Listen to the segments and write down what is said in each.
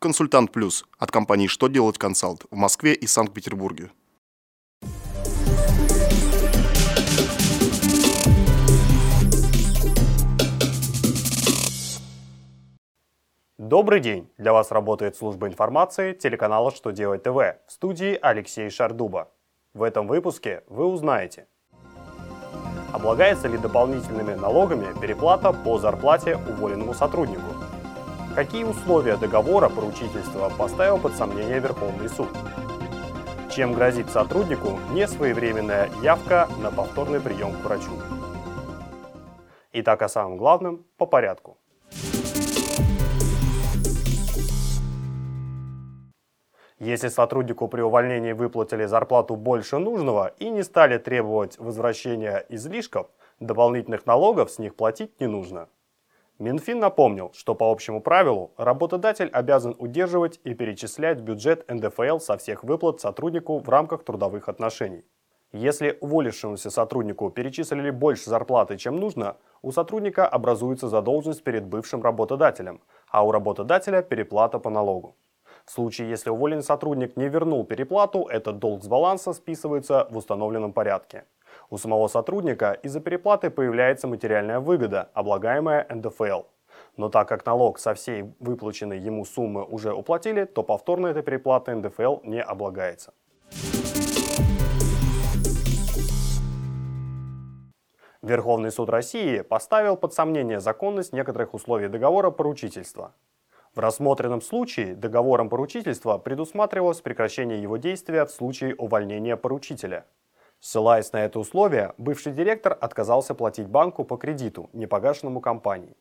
Консультант Плюс от компании «Что делать консалт» в Москве и Санкт-Петербурге. Добрый день! Для вас работает служба информации телеканала «Что делать ТВ» в студии Алексей Шардуба. В этом выпуске вы узнаете – Облагается ли дополнительными налогами переплата по зарплате уволенному сотруднику? Какие условия договора поручительства поставил под сомнение Верховный суд? Чем грозит сотруднику несвоевременная явка на повторный прием к врачу? Итак, о самом главном по порядку. Если сотруднику при увольнении выплатили зарплату больше нужного и не стали требовать возвращения излишков, дополнительных налогов с них платить не нужно. Минфин напомнил, что по общему правилу работодатель обязан удерживать и перечислять бюджет НДФЛ со всех выплат сотруднику в рамках трудовых отношений. Если уволившемуся сотруднику перечислили больше зарплаты, чем нужно, у сотрудника образуется задолженность перед бывшим работодателем, а у работодателя переплата по налогу. В случае, если уволенный сотрудник не вернул переплату, этот долг с баланса списывается в установленном порядке. У самого сотрудника из-за переплаты появляется материальная выгода, облагаемая НДФЛ. Но так как налог со всей выплаченной ему суммы уже уплатили, то повторно эта переплата НДФЛ не облагается. Верховный суд России поставил под сомнение законность некоторых условий договора поручительства. В рассмотренном случае договором поручительства предусматривалось прекращение его действия в случае увольнения поручителя. Ссылаясь на это условие, бывший директор отказался платить банку по кредиту, непогашенному компании.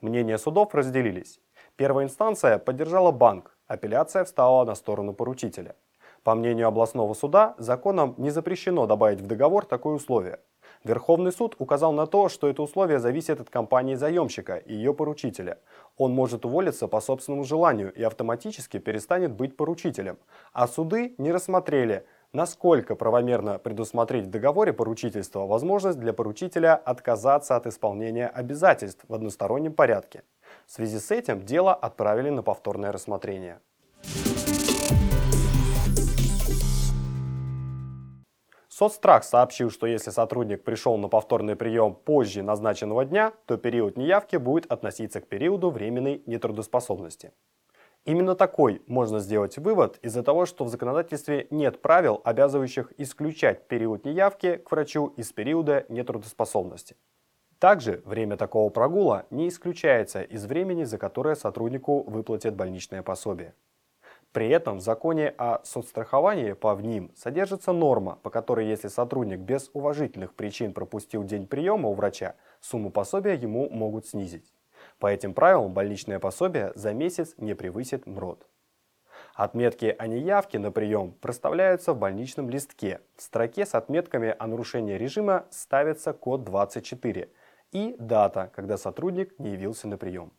Мнения судов разделились. Первая инстанция поддержала банк, апелляция встала на сторону поручителя. По мнению областного суда, законом не запрещено добавить в договор такое условие – Верховный суд указал на то, что это условие зависит от компании-заемщика и ее поручителя. Он может уволиться по собственному желанию и автоматически перестанет быть поручителем. А суды не рассмотрели, насколько правомерно предусмотреть в договоре поручительства возможность для поручителя отказаться от исполнения обязательств в одностороннем порядке. В связи с этим дело отправили на повторное рассмотрение. Соцстрах сообщил, что если сотрудник пришел на повторный прием позже назначенного дня, то период неявки будет относиться к периоду временной нетрудоспособности. Именно такой можно сделать вывод из-за того, что в законодательстве нет правил, обязывающих исключать период неявки к врачу из периода нетрудоспособности. Также время такого прогула не исключается из времени, за которое сотруднику выплатят больничное пособие. При этом в законе о соцстраховании по ВНИМ содержится норма, по которой если сотрудник без уважительных причин пропустил день приема у врача, сумму пособия ему могут снизить. По этим правилам больничное пособие за месяц не превысит МРОД. Отметки о неявке на прием проставляются в больничном листке. В строке с отметками о нарушении режима ставится код 24 и дата, когда сотрудник не явился на прием.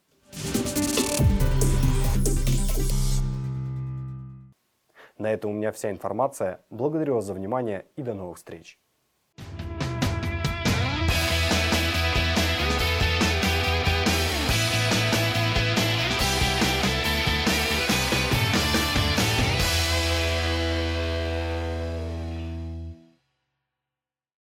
На этом у меня вся информация. Благодарю вас за внимание и до новых встреч.